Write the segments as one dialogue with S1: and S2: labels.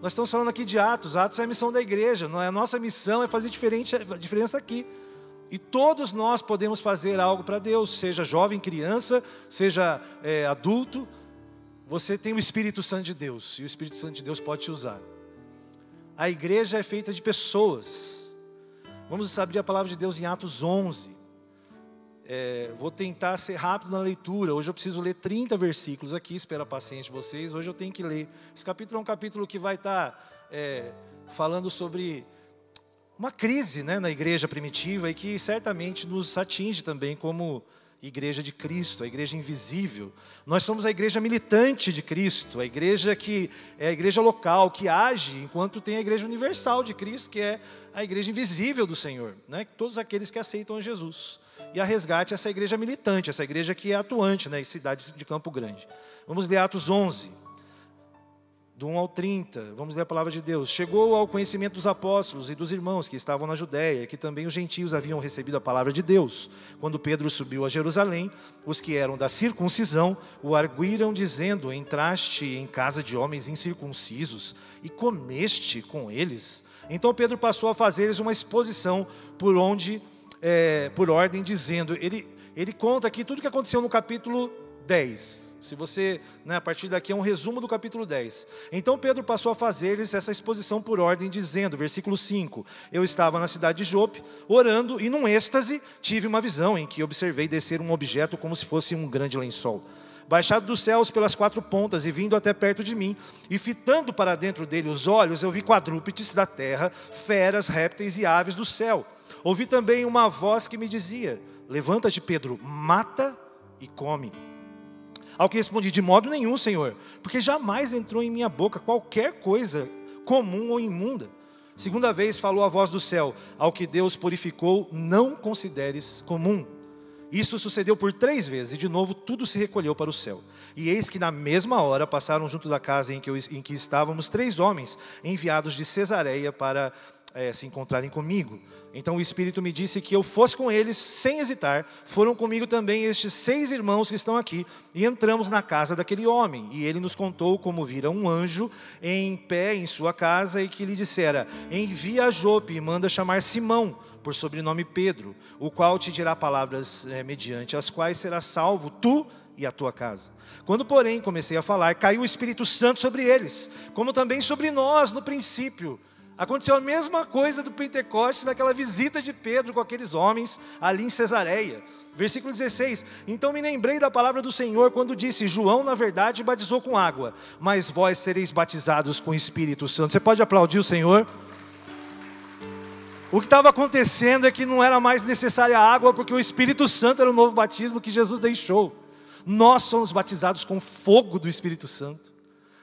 S1: Nós estamos falando aqui de Atos. Atos é a missão da igreja. Não é a nossa missão é fazer diferente, a diferença aqui. E todos nós podemos fazer algo para Deus, seja jovem, criança, seja é, adulto. Você tem o Espírito Santo de Deus e o Espírito Santo de Deus pode te usar. A igreja é feita de pessoas. Vamos abrir a palavra de Deus em Atos 11. É, vou tentar ser rápido na leitura. Hoje eu preciso ler 30 versículos aqui, espero a paciência de vocês. Hoje eu tenho que ler. Esse capítulo é um capítulo que vai estar é, falando sobre uma crise né, na igreja primitiva e que certamente nos atinge também como igreja de Cristo, a igreja invisível. Nós somos a igreja militante de Cristo, a igreja que é a igreja local, que age, enquanto tem a igreja universal de Cristo, que é a igreja invisível do Senhor, né? todos aqueles que aceitam Jesus e a resgate essa igreja militante, essa igreja que é atuante nas né, cidades de Campo Grande. Vamos ler Atos 11, do 1 ao 30, vamos ler a palavra de Deus. Chegou ao conhecimento dos apóstolos e dos irmãos que estavam na Judéia, que também os gentios haviam recebido a palavra de Deus. Quando Pedro subiu a Jerusalém, os que eram da circuncisão o arguíram, dizendo: Entraste em casa de homens incircuncisos e comeste com eles. Então Pedro passou a fazer-lhes uma exposição por onde é, por ordem, dizendo, ele, ele conta aqui tudo o que aconteceu no capítulo 10. Se você, né, a partir daqui é um resumo do capítulo 10. Então Pedro passou a fazer-lhes essa exposição por ordem, dizendo, versículo 5: Eu estava na cidade de Jope, orando, e num êxtase tive uma visão em que observei descer um objeto como se fosse um grande lençol baixado dos céus pelas quatro pontas e vindo até perto de mim, e fitando para dentro dele os olhos, eu vi quadrúpedes da terra, feras, répteis e aves do céu. Ouvi também uma voz que me dizia: Levanta-te, Pedro, mata e come. Ao que respondi: De modo nenhum, Senhor, porque jamais entrou em minha boca qualquer coisa comum ou imunda. Segunda vez falou a voz do céu: Ao que Deus purificou, não consideres comum. Isto sucedeu por três vezes, e de novo tudo se recolheu para o céu. E eis que na mesma hora passaram junto da casa em que, eu, em que estávamos três homens, enviados de Cesareia para é, se encontrarem comigo. Então o Espírito me disse que eu fosse com eles sem hesitar. Foram comigo também estes seis irmãos que estão aqui e entramos na casa daquele homem. E ele nos contou como vira um anjo em pé em sua casa e que lhe dissera: Envia a Jope e manda chamar Simão, por sobrenome Pedro, o qual te dirá palavras é, mediante as quais serás salvo tu e a tua casa. Quando, porém, comecei a falar, caiu o Espírito Santo sobre eles, como também sobre nós no princípio. Aconteceu a mesma coisa do Pentecostes, naquela visita de Pedro com aqueles homens ali em Cesareia. Versículo 16: Então me lembrei da palavra do Senhor quando disse: João, na verdade, batizou com água, mas vós sereis batizados com o Espírito Santo. Você pode aplaudir o Senhor? O que estava acontecendo é que não era mais necessária água, porque o Espírito Santo era o novo batismo que Jesus deixou. Nós somos batizados com fogo do Espírito Santo.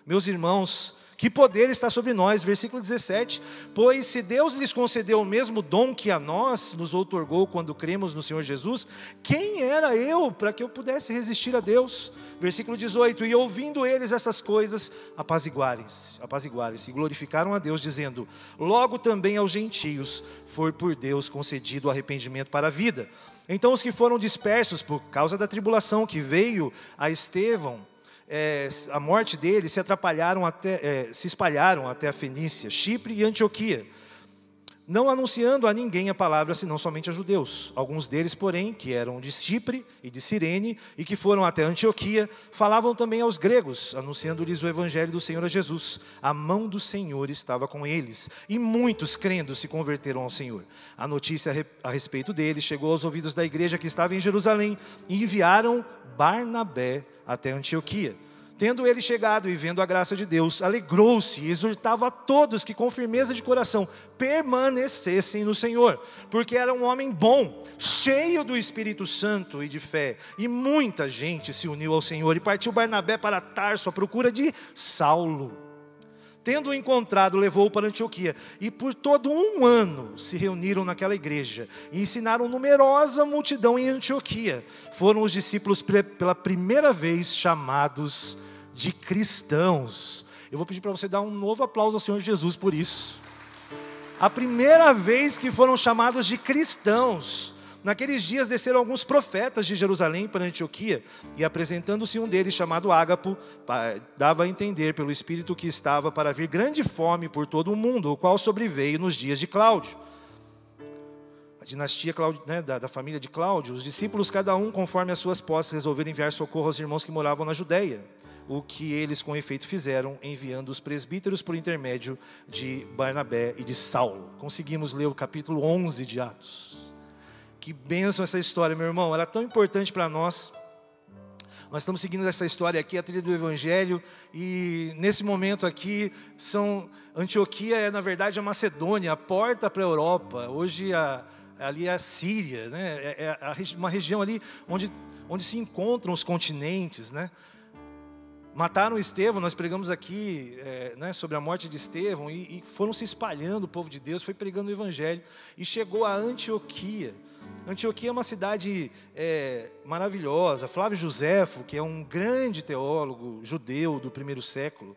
S1: Meus irmãos, que poder está sobre nós? Versículo 17: Pois se Deus lhes concedeu o mesmo dom que a nós nos outorgou quando cremos no Senhor Jesus, quem era eu para que eu pudesse resistir a Deus? Versículo 18: E ouvindo eles essas coisas, apaziguarem-se, apaziguarem-se, glorificaram a Deus, dizendo: Logo também aos gentios foi por Deus concedido o arrependimento para a vida. Então os que foram dispersos por causa da tribulação que veio a Estevão, é, a morte dele se atrapalharam até, é, se espalharam até a Fenícia, Chipre e Antioquia, não anunciando a ninguém a palavra senão somente a judeus. Alguns deles, porém, que eram de Chipre e de Cirene e que foram até Antioquia, falavam também aos gregos, anunciando-lhes o evangelho do Senhor Jesus. A mão do Senhor estava com eles, e muitos crendo se converteram ao Senhor. A notícia a respeito deles chegou aos ouvidos da igreja que estava em Jerusalém e enviaram Barnabé até Antioquia. Tendo ele chegado e vendo a graça de Deus, alegrou-se e exortava a todos que, com firmeza de coração, permanecessem no Senhor, porque era um homem bom, cheio do Espírito Santo e de fé, e muita gente se uniu ao Senhor. E partiu Barnabé para Tarso à procura de Saulo. Tendo-o encontrado, levou-o para Antioquia, e por todo um ano se reuniram naquela igreja e ensinaram numerosa multidão em Antioquia. Foram os discípulos pela primeira vez chamados de cristãos. Eu vou pedir para você dar um novo aplauso ao Senhor Jesus por isso. A primeira vez que foram chamados de cristãos. Naqueles dias desceram alguns profetas de Jerusalém para Antioquia, e apresentando-se um deles, chamado Ágapo, dava a entender pelo Espírito que estava para vir grande fome por todo o mundo, o qual sobreveio nos dias de Cláudio. Dinastia né, da, da família de Cláudio, os discípulos, cada um conforme as suas posses, resolveram enviar socorro aos irmãos que moravam na Judéia o que eles com efeito fizeram, enviando os presbíteros por intermédio de Barnabé e de Saulo. Conseguimos ler o capítulo 11 de Atos. Que bênção essa história, meu irmão, ela é tão importante para nós. Nós estamos seguindo essa história aqui, a trilha do Evangelho, e nesse momento aqui, são Antioquia é na verdade a Macedônia, a porta para a Europa. Hoje a, ali é a Síria, né? é, é uma região ali onde, onde se encontram os continentes, né? Mataram Estevão, nós pregamos aqui é, né, sobre a morte de Estevão, e, e, foram se espalhando o povo de Deus, foi pregando o Evangelho, e chegou a Antioquia. Antioquia é uma cidade é, maravilhosa. Flávio Josefo, que é um grande teólogo judeu do primeiro século,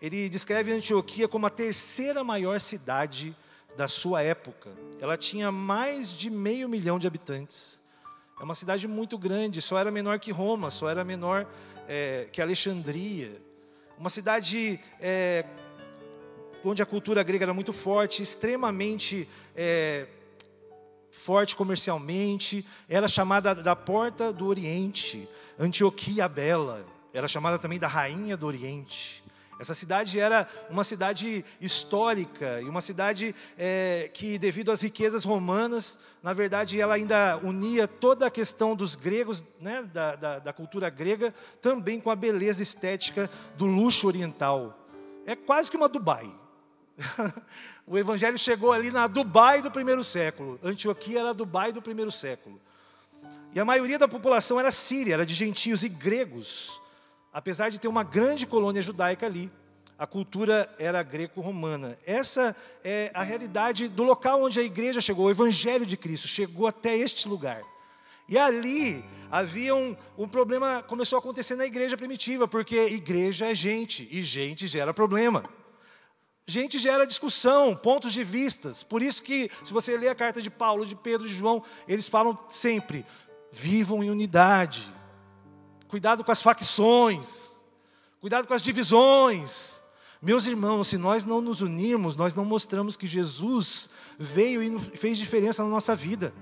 S1: ele descreve Antioquia como a terceira maior cidade da sua época. Ela tinha mais de meio milhão de habitantes. É uma cidade muito grande, só era menor que Roma, só era menor é, que Alexandria, uma cidade é, onde a cultura grega era muito forte, extremamente é, forte comercialmente, era chamada da Porta do Oriente, Antioquia Bela, era chamada também da Rainha do Oriente. Essa cidade era uma cidade histórica e uma cidade é, que, devido às riquezas romanas, na verdade, ela ainda unia toda a questão dos gregos, né, da, da, da cultura grega, também com a beleza estética do luxo oriental. É quase que uma Dubai. o evangelho chegou ali na Dubai do primeiro século. Antioquia era a Dubai do primeiro século. E a maioria da população era síria, era de gentios e gregos. Apesar de ter uma grande colônia judaica ali, a cultura era greco-romana. Essa é a realidade do local onde a igreja chegou, o Evangelho de Cristo chegou até este lugar. E ali havia um, um problema, começou a acontecer na igreja primitiva, porque igreja é gente, e gente gera problema. Gente gera discussão, pontos de vistas. Por isso que, se você ler a carta de Paulo, de Pedro, de João, eles falam sempre: vivam em unidade. Cuidado com as facções. Cuidado com as divisões. Meus irmãos, se nós não nos unirmos, nós não mostramos que Jesus veio e fez diferença na nossa vida.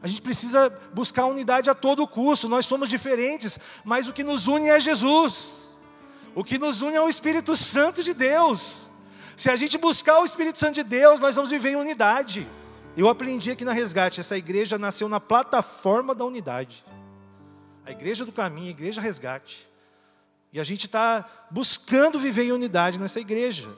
S1: A gente precisa buscar unidade a todo custo. Nós somos diferentes, mas o que nos une é Jesus. O que nos une é o Espírito Santo de Deus. Se a gente buscar o Espírito Santo de Deus, nós vamos viver em unidade. Eu aprendi aqui na Resgate, essa igreja nasceu na plataforma da unidade a Igreja do Caminho, a Igreja Resgate. E a gente está buscando viver em unidade nessa igreja.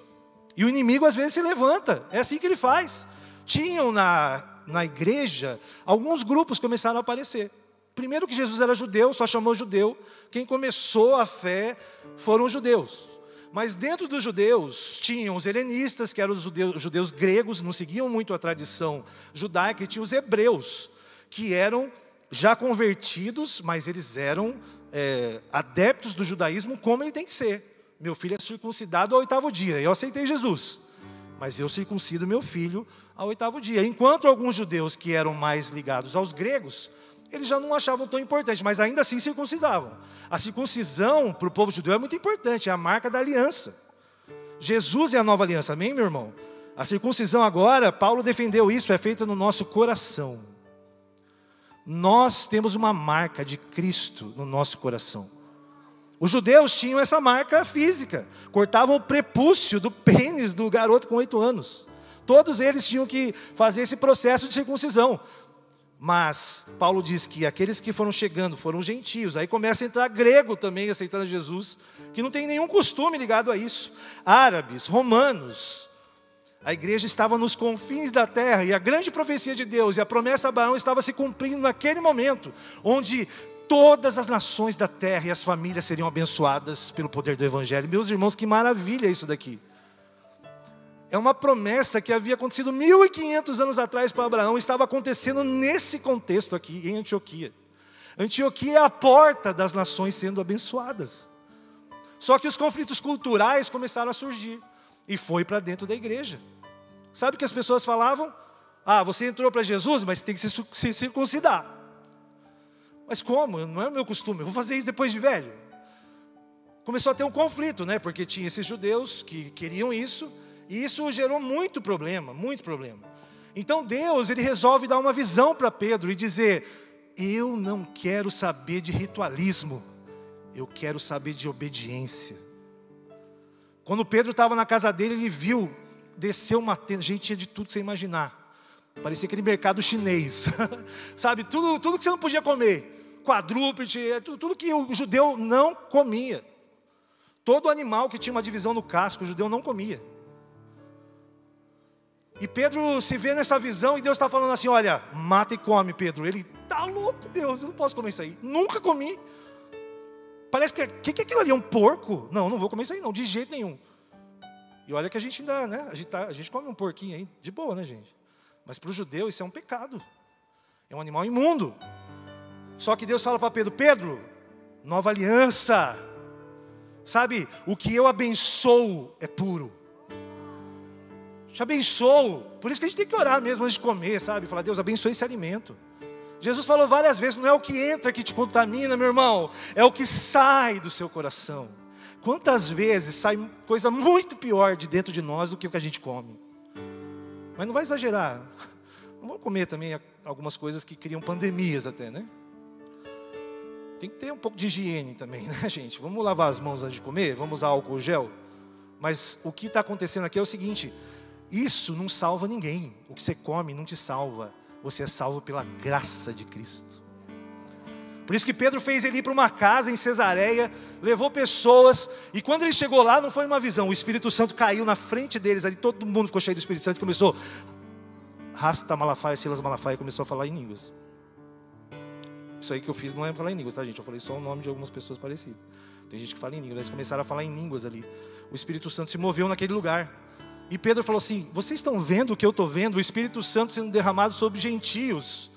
S1: E o inimigo às vezes se levanta, é assim que ele faz. Tinham na, na igreja, alguns grupos começaram a aparecer. Primeiro que Jesus era judeu, só chamou judeu. Quem começou a fé foram os judeus. Mas dentro dos judeus tinham os helenistas, que eram os judeus, judeus gregos, não seguiam muito a tradição judaica, e tinha os hebreus, que eram já convertidos, mas eles eram é, adeptos do judaísmo como ele tem que ser. Meu filho é circuncidado ao oitavo dia. Eu aceitei Jesus, mas eu circuncido meu filho ao oitavo dia. Enquanto alguns judeus que eram mais ligados aos gregos, eles já não achavam tão importante, mas ainda assim circuncisavam. A circuncisão para o povo judeu é muito importante, é a marca da aliança. Jesus é a nova aliança, amém, meu irmão? A circuncisão agora, Paulo defendeu isso, é feita no nosso coração. Nós temos uma marca de Cristo no nosso coração. Os judeus tinham essa marca física, cortavam o prepúcio do pênis do garoto com oito anos. Todos eles tinham que fazer esse processo de circuncisão. Mas Paulo diz que aqueles que foram chegando foram gentios, aí começa a entrar grego também aceitando Jesus, que não tem nenhum costume ligado a isso. Árabes, romanos, a igreja estava nos confins da terra e a grande profecia de Deus e a promessa a Abraão estava se cumprindo naquele momento, onde todas as nações da terra e as famílias seriam abençoadas pelo poder do Evangelho. Meus irmãos, que maravilha isso daqui. É uma promessa que havia acontecido 1500 anos atrás para Abraão, estava acontecendo nesse contexto aqui, em Antioquia. Antioquia é a porta das nações sendo abençoadas. Só que os conflitos culturais começaram a surgir e foi para dentro da igreja. Sabe o que as pessoas falavam? Ah, você entrou para Jesus, mas tem que se, circuncidar. Mas como? Não é o meu costume, eu vou fazer isso depois de velho. Começou a ter um conflito, né? Porque tinha esses judeus que queriam isso, e isso gerou muito problema, muito problema. Então Deus, ele resolve dar uma visão para Pedro e dizer: "Eu não quero saber de ritualismo. Eu quero saber de obediência." Quando Pedro estava na casa dele, ele viu desceu uma tenda, gente tinha de tudo você imaginar. Parecia aquele mercado chinês, sabe? Tudo, tudo que você não podia comer, quadrúpede, é tudo que o judeu não comia. Todo animal que tinha uma divisão no casco, o judeu não comia. E Pedro se vê nessa visão e Deus está falando assim: olha, mata e come, Pedro. Ele tá louco, Deus, eu não posso comer isso aí. Nunca comi. Parece que, que, que é aquilo ali? É um porco? Não, não vou comer isso aí, não, de jeito nenhum. E olha que a gente ainda, né? A gente, tá, a gente come um porquinho aí, de boa, né, gente? Mas para o judeu isso é um pecado. É um animal imundo. Só que Deus fala para Pedro: Pedro, nova aliança. Sabe, o que eu abençoo é puro. Te abençoo. Por isso que a gente tem que orar mesmo antes de comer, sabe? Falar, Deus, abençoe esse alimento. Jesus falou várias vezes: não é o que entra que te contamina, meu irmão, é o que sai do seu coração. Quantas vezes sai coisa muito pior de dentro de nós do que o que a gente come? Mas não vai exagerar. Vamos comer também algumas coisas que criam pandemias até, né? Tem que ter um pouco de higiene também, né, gente? Vamos lavar as mãos antes de comer? Vamos usar álcool gel? Mas o que está acontecendo aqui é o seguinte: isso não salva ninguém. O que você come não te salva. Você é salvo pela graça de Cristo. Por isso que Pedro fez ele ir para uma casa em Cesareia, levou pessoas, e quando ele chegou lá, não foi uma visão, o Espírito Santo caiu na frente deles, ali todo mundo ficou cheio do Espírito Santo e começou, Rasta Malafaia, Silas Malafaia, começou a falar em línguas. Isso aí que eu fiz não é falar em línguas, tá gente? Eu falei só o nome de algumas pessoas parecidas. Tem gente que fala em línguas, eles começaram a falar em línguas ali. O Espírito Santo se moveu naquele lugar. E Pedro falou assim: Vocês estão vendo o que eu estou vendo? O Espírito Santo sendo derramado sobre gentios.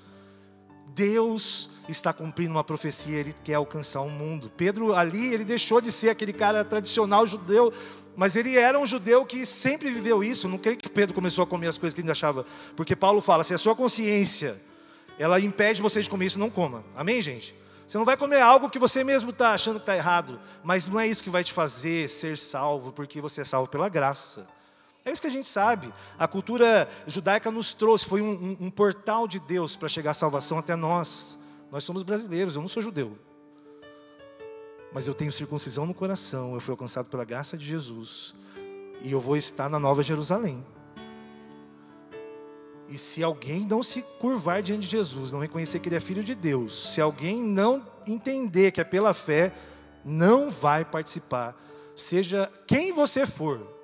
S1: Deus está cumprindo uma profecia, ele quer alcançar o mundo. Pedro ali, ele deixou de ser aquele cara tradicional judeu, mas ele era um judeu que sempre viveu isso. Não creio que Pedro começou a comer as coisas que ele achava, porque Paulo fala: se a sua consciência ela impede você de comer isso, não coma. Amém, gente? Você não vai comer algo que você mesmo está achando que está errado, mas não é isso que vai te fazer ser salvo, porque você é salvo pela graça. É isso que a gente sabe. A cultura judaica nos trouxe, foi um, um, um portal de Deus para chegar a salvação até nós. Nós somos brasileiros, eu não sou judeu. Mas eu tenho circuncisão no coração, eu fui alcançado pela graça de Jesus. E eu vou estar na Nova Jerusalém. E se alguém não se curvar diante de Jesus, não reconhecer que Ele é Filho de Deus, se alguém não entender que é pela fé, não vai participar. Seja quem você for,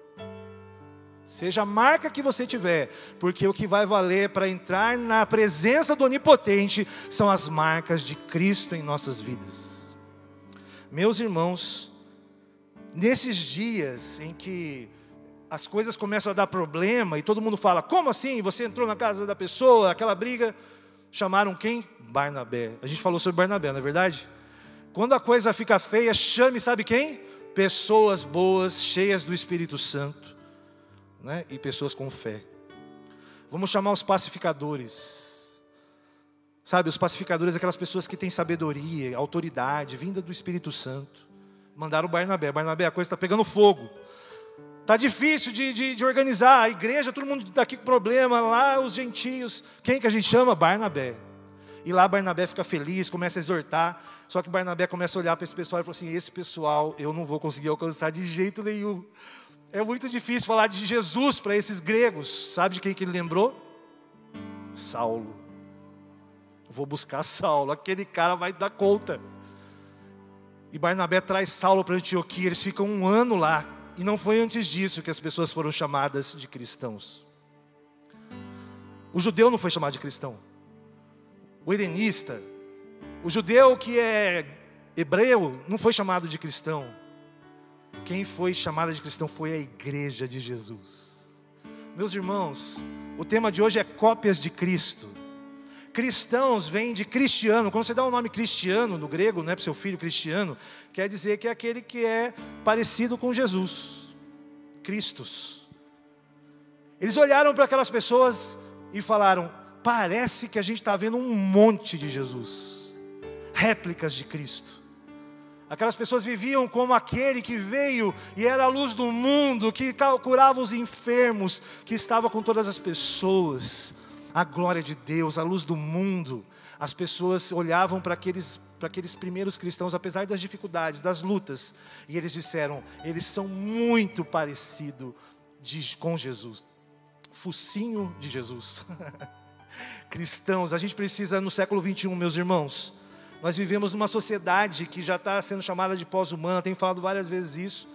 S1: Seja a marca que você tiver, porque o que vai valer para entrar na presença do Onipotente são as marcas de Cristo em nossas vidas. Meus irmãos, nesses dias em que as coisas começam a dar problema e todo mundo fala: como assim? Você entrou na casa da pessoa, aquela briga. Chamaram quem? Barnabé. A gente falou sobre Barnabé, não é verdade? Quando a coisa fica feia, chame, sabe quem? Pessoas boas, cheias do Espírito Santo né? e pessoas com fé. Vamos chamar os pacificadores. Sabe, os pacificadores, aquelas pessoas que têm sabedoria, autoridade, vinda do Espírito Santo. Mandaram o Barnabé. Barnabé, a coisa está pegando fogo. Está difícil de, de, de, organizar. A igreja, todo mundo está aqui com problema. Lá os gentios. Quem que a gente chama? Barnabé. E lá Barnabé fica feliz, começa a exortar. Só que Barnabé começa a olhar para esse pessoal e fala assim: esse pessoal eu não vou conseguir alcançar de jeito nenhum. É muito difícil falar de Jesus para esses gregos. Sabe de quem que ele lembrou? Saulo. Vou buscar Saulo, aquele cara vai dar conta. E Barnabé traz Saulo para Antioquia, eles ficam um ano lá. E não foi antes disso que as pessoas foram chamadas de cristãos. O judeu não foi chamado de cristão. O helenista, o judeu que é hebreu, não foi chamado de cristão. Quem foi chamada de cristão foi a igreja de Jesus. Meus irmãos, o tema de hoje é cópias de Cristo. Cristãos vem de cristiano. Quando você dá o nome cristiano no grego, não é para seu filho cristiano, quer dizer que é aquele que é parecido com Jesus. Cristos. Eles olharam para aquelas pessoas e falaram: parece que a gente está vendo um monte de Jesus, réplicas de Cristo. Aquelas pessoas viviam como aquele que veio e era a luz do mundo, que curava os enfermos, que estava com todas as pessoas. A glória de Deus, a luz do mundo. As pessoas olhavam para aqueles, para aqueles primeiros cristãos, apesar das dificuldades, das lutas, e eles disseram: eles são muito parecidos com Jesus. Focinho de Jesus. Cristãos, a gente precisa no século 21, meus irmãos nós vivemos numa sociedade que já está sendo chamada de pós-humana, tenho falado várias vezes isso.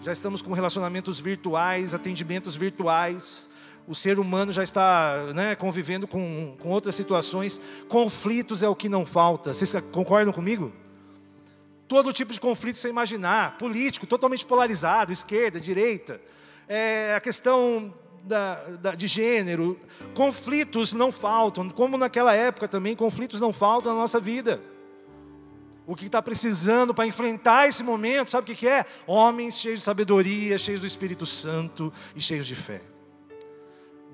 S1: Já estamos com relacionamentos virtuais, atendimentos virtuais. O ser humano já está né, convivendo com, com outras situações. Conflitos é o que não falta. Vocês concordam comigo? Todo tipo de conflito você imaginar, político, totalmente polarizado, esquerda, direita. É, a questão da, da, de gênero, conflitos não faltam, como naquela época também, conflitos não faltam na nossa vida. O que está precisando para enfrentar esse momento, sabe o que é? Homens cheios de sabedoria, cheios do Espírito Santo e cheios de fé.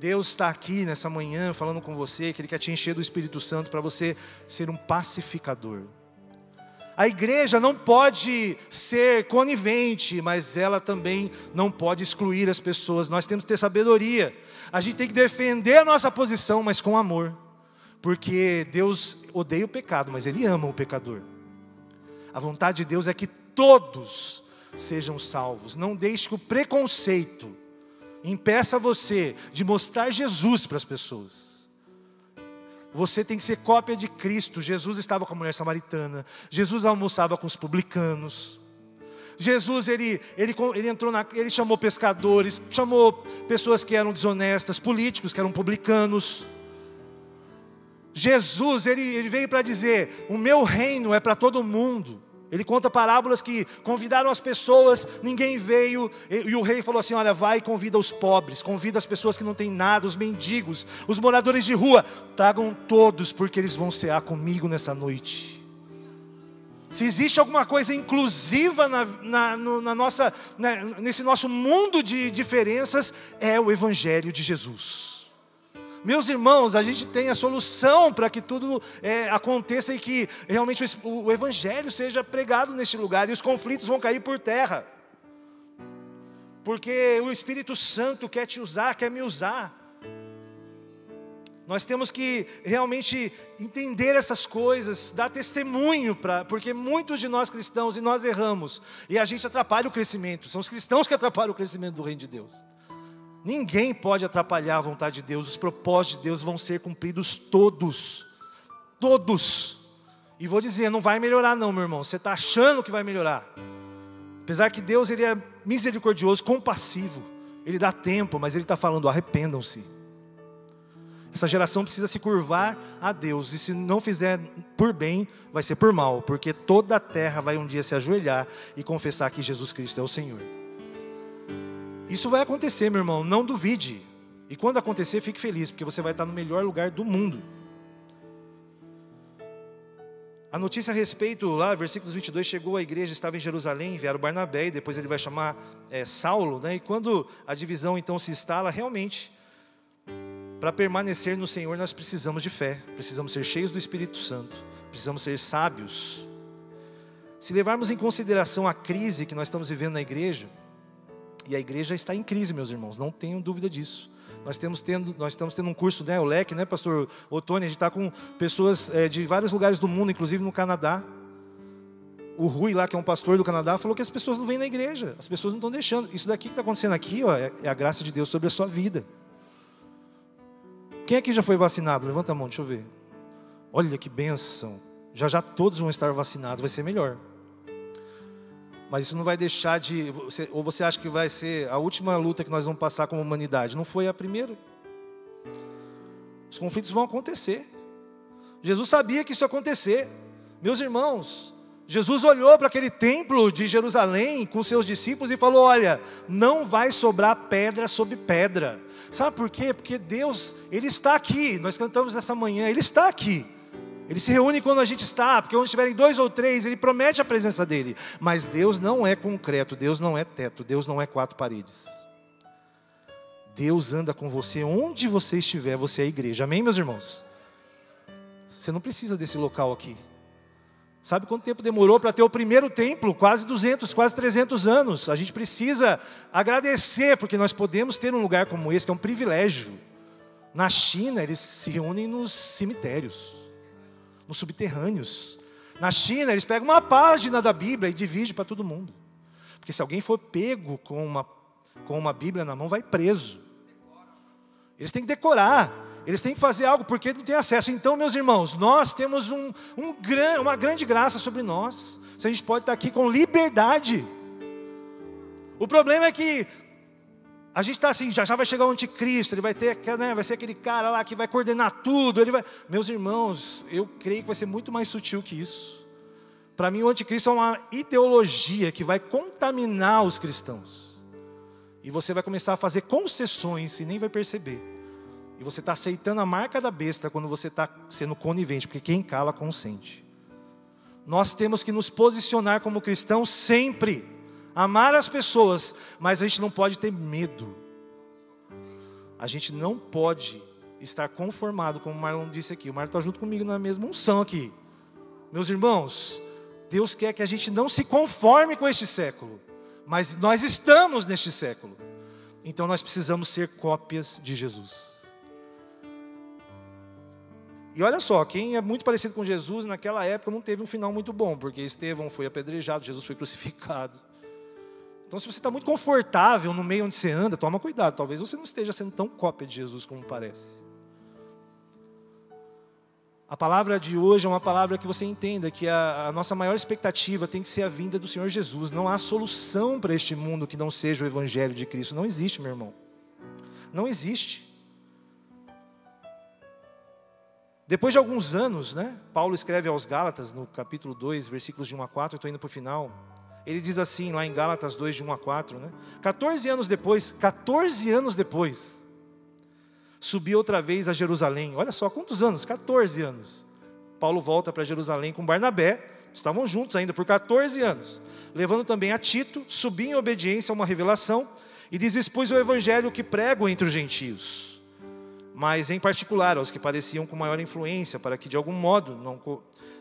S1: Deus está aqui nessa manhã falando com você que Ele quer te encher do Espírito Santo para você ser um pacificador. A igreja não pode ser conivente, mas ela também não pode excluir as pessoas. Nós temos que ter sabedoria. A gente tem que defender a nossa posição, mas com amor. Porque Deus odeia o pecado, mas Ele ama o pecador. A vontade de Deus é que todos sejam salvos. Não deixe que o preconceito impeça você de mostrar Jesus para as pessoas. Você tem que ser cópia de Cristo. Jesus estava com a mulher samaritana. Jesus almoçava com os publicanos. Jesus ele, ele, ele entrou na, ele chamou pescadores, chamou pessoas que eram desonestas, políticos que eram publicanos. Jesus, ele, ele veio para dizer: o meu reino é para todo mundo. Ele conta parábolas que convidaram as pessoas, ninguém veio, e, e, o rei falou assim: Olha, vai e convida os pobres, convida as pessoas que não têm nada, os mendigos, os moradores de rua, tragam todos, porque eles vão cear comigo nessa noite. Se existe alguma coisa inclusiva na, na, no, na nossa, na, nesse nosso mundo de diferenças, é o Evangelho de Jesus. Meus irmãos, a gente tem a solução para que tudo é, aconteça e que realmente o, o Evangelho seja pregado neste lugar e os conflitos vão cair por terra. Porque o Espírito Santo quer te usar, quer me usar. Nós temos que realmente entender essas coisas, dar testemunho, pra, porque muitos de nós cristãos, e nós erramos, e a gente atrapalha o crescimento, são os cristãos que atrapalham o crescimento do reino de Deus. Ninguém pode atrapalhar a vontade de Deus, os propósitos de Deus vão ser cumpridos todos. Todos. E vou dizer, não vai melhorar não, meu irmão. Você está achando que vai melhorar. Apesar que Deus ele é misericordioso, compassivo. Ele dá tempo, mas Ele está falando, arrependam-se. Essa geração precisa se curvar a Deus, e se não fizer por bem, vai ser por mal, porque toda a terra vai um dia se ajoelhar e confessar que Jesus Cristo é o Senhor. Isso vai acontecer, meu irmão, não duvide. E quando acontecer, fique feliz, porque você vai estar no melhor lugar do mundo. A notícia a respeito, lá, versículos 22, chegou a igreja, estava em Jerusalém, vieram Barnabé, e depois ele vai chamar é, Saulo, né? e quando a divisão então se instala, realmente, para permanecer no Senhor, nós precisamos de fé, precisamos ser cheios do Espírito Santo, precisamos ser sábios. Se levarmos em consideração a crise que nós estamos vivendo na igreja, e a igreja está em crise, meus irmãos, não tenho dúvida disso. Nós, temos tendo, nós estamos tendo um curso, né, o LEC, né, pastor Otônio, a gente está com pessoas é, de vários lugares do mundo, inclusive no Canadá. O Rui lá, que é um pastor do Canadá, falou que as pessoas não vêm na igreja, as pessoas não estão deixando. Isso daqui que está acontecendo aqui, ó, é, é a graça de Deus sobre a sua vida. Quem aqui já foi vacinado? Levanta a mão, deixa eu ver. Olha que benção. Já já todos vão estar vacinados, vai ser melhor. Mas isso não vai deixar de. Você, ou você acha que vai ser a última luta que nós vamos passar como humanidade? Não foi a primeira. Os conflitos vão acontecer. Jesus sabia que isso ia acontecer. Meus irmãos, Jesus olhou para aquele templo de Jerusalém com seus discípulos e falou: Olha, não vai sobrar pedra sobre pedra. Sabe por quê? Porque Deus, Ele está aqui. Nós cantamos nessa manhã, Ele está aqui. Ele se reúne quando a gente está, porque onde estiverem dois ou três, ele promete a presença dele. Mas Deus não é concreto, Deus não é teto, Deus não é quatro paredes. Deus anda com você onde você estiver, você é a igreja. Amém, meus irmãos? Você não precisa desse local aqui. Sabe quanto tempo demorou para ter o primeiro templo? Quase 200, quase 300 anos. A gente precisa agradecer, porque nós podemos ter um lugar como esse, que é um privilégio. Na China, eles se reúnem nos cemitérios, nos subterrâneos. Na China, eles pegam uma página da Bíblia e dividem para todo mundo. Porque se alguém for pego com uma, com uma Bíblia na mão, vai preso. Eles têm que decorar. Eles têm que fazer algo porque não tem acesso. Então, meus irmãos, nós temos um, um, uma grande graça sobre nós. Se a gente pode estar aqui com liberdade. O problema é que a gente está assim, já já vai chegar o anticristo, ele vai ter, né, vai ser aquele cara lá que vai coordenar tudo. Ele vai, meus irmãos, eu creio que vai ser muito mais sutil que isso. Para mim, o anticristo é uma ideologia que vai contaminar os cristãos. E você vai começar a fazer concessões e nem vai perceber. E você está aceitando a marca da besta quando você está sendo conivente, porque quem cala consente. Nós temos que nos posicionar como cristãos sempre, amar as pessoas, mas a gente não pode ter medo. A gente não pode estar conformado, como o Marlon disse aqui. O Marlon está junto comigo na mesma unção aqui. Meus irmãos, Deus quer que a gente não se conforme com este século, mas nós estamos neste século. Então nós precisamos ser cópias de Jesus. E olha só, quem é muito parecido com Jesus naquela época não teve um final muito bom, porque Estevão foi apedrejado, Jesus foi crucificado. Então, se você está muito confortável no meio onde você anda, toma cuidado, talvez você não esteja sendo tão cópia de Jesus como parece. A palavra de hoje é uma palavra que você entenda que a, a, nossa maior expectativa tem que ser a vinda do Senhor Jesus. Não há solução para este mundo que não seja o Evangelho de Cristo. Não existe, meu irmão. Não existe. Depois de alguns anos, né, Paulo escreve aos Gálatas, no capítulo 2, versículos de 1 a 4, estou indo para o final. Ele diz assim, lá em Gálatas 2, de 1 a 4, né? 14 anos depois, 14 anos depois, subi outra vez a Jerusalém. Olha só, quantos anos? 14 anos. Paulo volta para Jerusalém com Barnabé, estavam juntos ainda por 14 anos. Levando também a Tito, subi em obediência a uma revelação e lhes expus o evangelho que prego entre os gentios mas em particular aos que pareciam com maior influência, para que de algum modo não,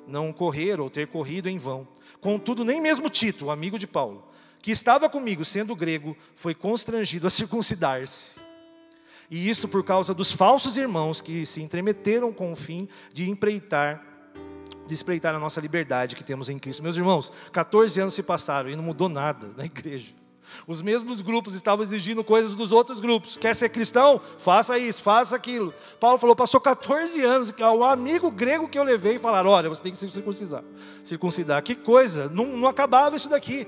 S1: não correr ou ter corrido em vão. Contudo, nem mesmo Tito, amigo de Paulo, que estava comigo, sendo grego, foi constrangido a circuncidar-se. E isto por causa dos falsos irmãos que se entremeteram com o fim de empreitar, de espreitar a nossa liberdade que temos em Cristo. Meus irmãos, 14 anos se passaram e não mudou nada na igreja. Os mesmos grupos estavam exigindo coisas dos outros grupos. Quer ser cristão? Faça isso, faça aquilo. Paulo falou: passou 14 anos, o amigo grego que eu levei e falaram: olha, você tem que se circuncidar. Circuncidar. Que coisa, não, não acabava isso daqui.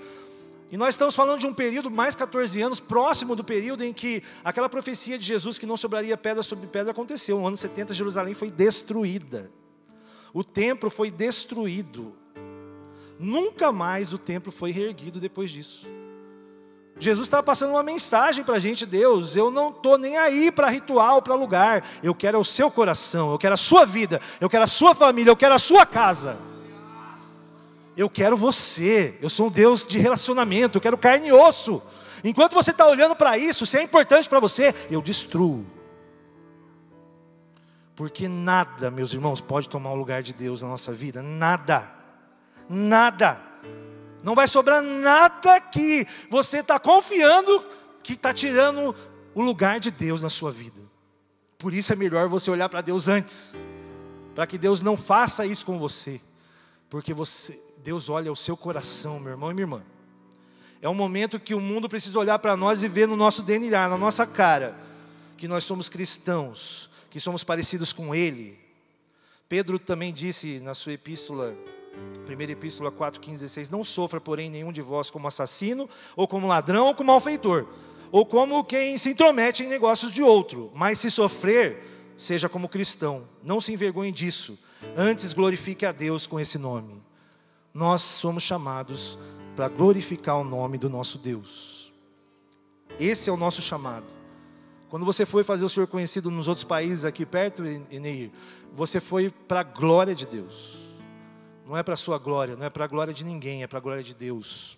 S1: E nós estamos falando de um período, mais 14 anos, próximo do período em que aquela profecia de Jesus que não sobraria pedra sobre pedra aconteceu. No ano 70, Jerusalém foi destruída. O templo foi destruído. Nunca mais o templo foi reerguido depois disso. Jesus estava passando uma mensagem para a gente, Deus, eu não estou nem aí para ritual, para lugar, eu quero o seu coração, eu quero a sua vida, eu quero a sua família, eu quero a sua casa. Eu quero você, eu sou um Deus de relacionamento, eu quero carne e osso. Enquanto você está olhando para isso, se é importante para você, eu destruo. Porque nada, meus irmãos, pode tomar o lugar de Deus na nossa vida, nada, nada. Não vai sobrar nada que você está confiando que está tirando o lugar de Deus na sua vida. Por isso é melhor você olhar para Deus antes, para que Deus não faça isso com você, porque você, Deus olha o seu coração, meu irmão e minha irmã. É um momento que o mundo precisa olhar para nós e ver no nosso DNA, na nossa cara, que nós somos cristãos, que somos parecidos com Ele. Pedro também disse na sua epístola 1 Epístola 4, 15, 16. Não sofra, porém, nenhum de vós como assassino, ou como ladrão, ou como malfeitor, ou como quem se intromete em negócios de outro. Mas se sofrer, seja como cristão. Não se envergonhe disso. Antes glorifique a Deus com esse nome. Nós somos chamados para glorificar o nome do nosso Deus. Esse é o nosso chamado. Quando você foi fazer o Senhor conhecido nos outros países aqui perto, Eneir, você foi para a glória de Deus. Não é para a sua glória, não é para a glória de ninguém, é para a glória de Deus.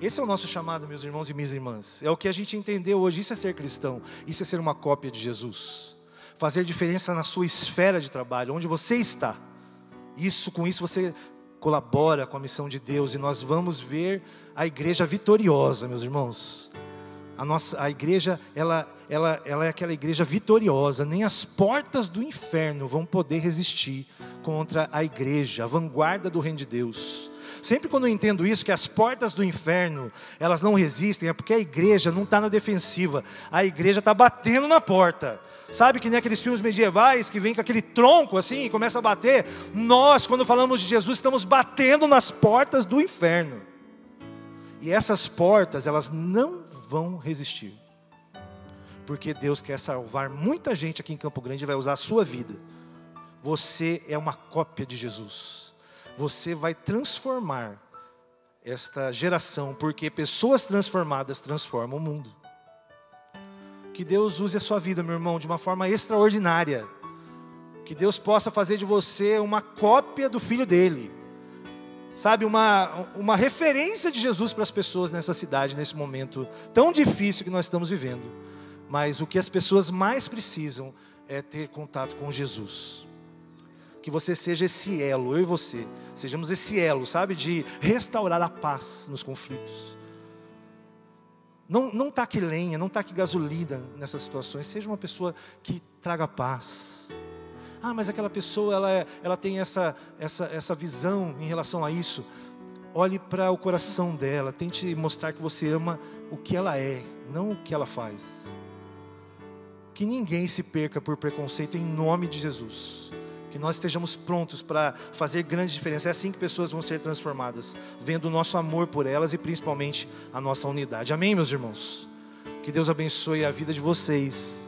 S1: Esse é o nosso chamado, meus irmãos e minhas irmãs. É o que a gente entendeu hoje. Isso é ser cristão. Isso é ser uma cópia de Jesus. Fazer diferença na sua esfera de trabalho, onde você está. Isso, com isso você colabora com a missão de Deus e nós vamos ver a igreja vitoriosa, meus irmãos. A nossa a igreja, ela, ela, ela é aquela igreja vitoriosa, nem as portas do inferno vão poder resistir contra a igreja, a vanguarda do reino de Deus. Sempre quando eu entendo isso, que as portas do inferno, elas não resistem, é porque a igreja não está na defensiva, a igreja está batendo na porta. Sabe que nem aqueles filmes medievais que vem com aquele tronco assim e começa a bater? Nós, quando falamos de Jesus, estamos batendo nas portas do inferno. E essas portas, elas não vão resistir. Porque Deus quer salvar muita gente aqui em Campo Grande e vai usar a sua vida. Você é uma cópia de Jesus. Você vai transformar esta geração, porque pessoas transformadas transformam o mundo. Que Deus use a sua vida, meu irmão, de uma forma extraordinária. Que Deus possa fazer de você uma cópia do filho dele. Sabe, uma, uma referência de Jesus para as pessoas nessa cidade, nesse momento tão difícil que nós estamos vivendo. Mas o que as pessoas mais precisam é ter contato com Jesus. Que você seja esse elo, eu e você, sejamos esse elo, sabe, de restaurar a paz nos conflitos não, não taque lenha, não taque gasolina nessas situações. Seja uma pessoa que traga paz. Ah, mas aquela pessoa ela, é, ela tem essa, essa, essa visão em relação a isso. Olhe para o coração dela, tente mostrar que você ama o que ela é, não o que ela faz. Que ninguém se perca por preconceito em nome de Jesus que nós estejamos prontos para fazer grandes diferenças. É assim que pessoas vão ser transformadas, vendo o nosso amor por elas e principalmente a nossa unidade. Amém, meus irmãos? Que Deus abençoe a vida de vocês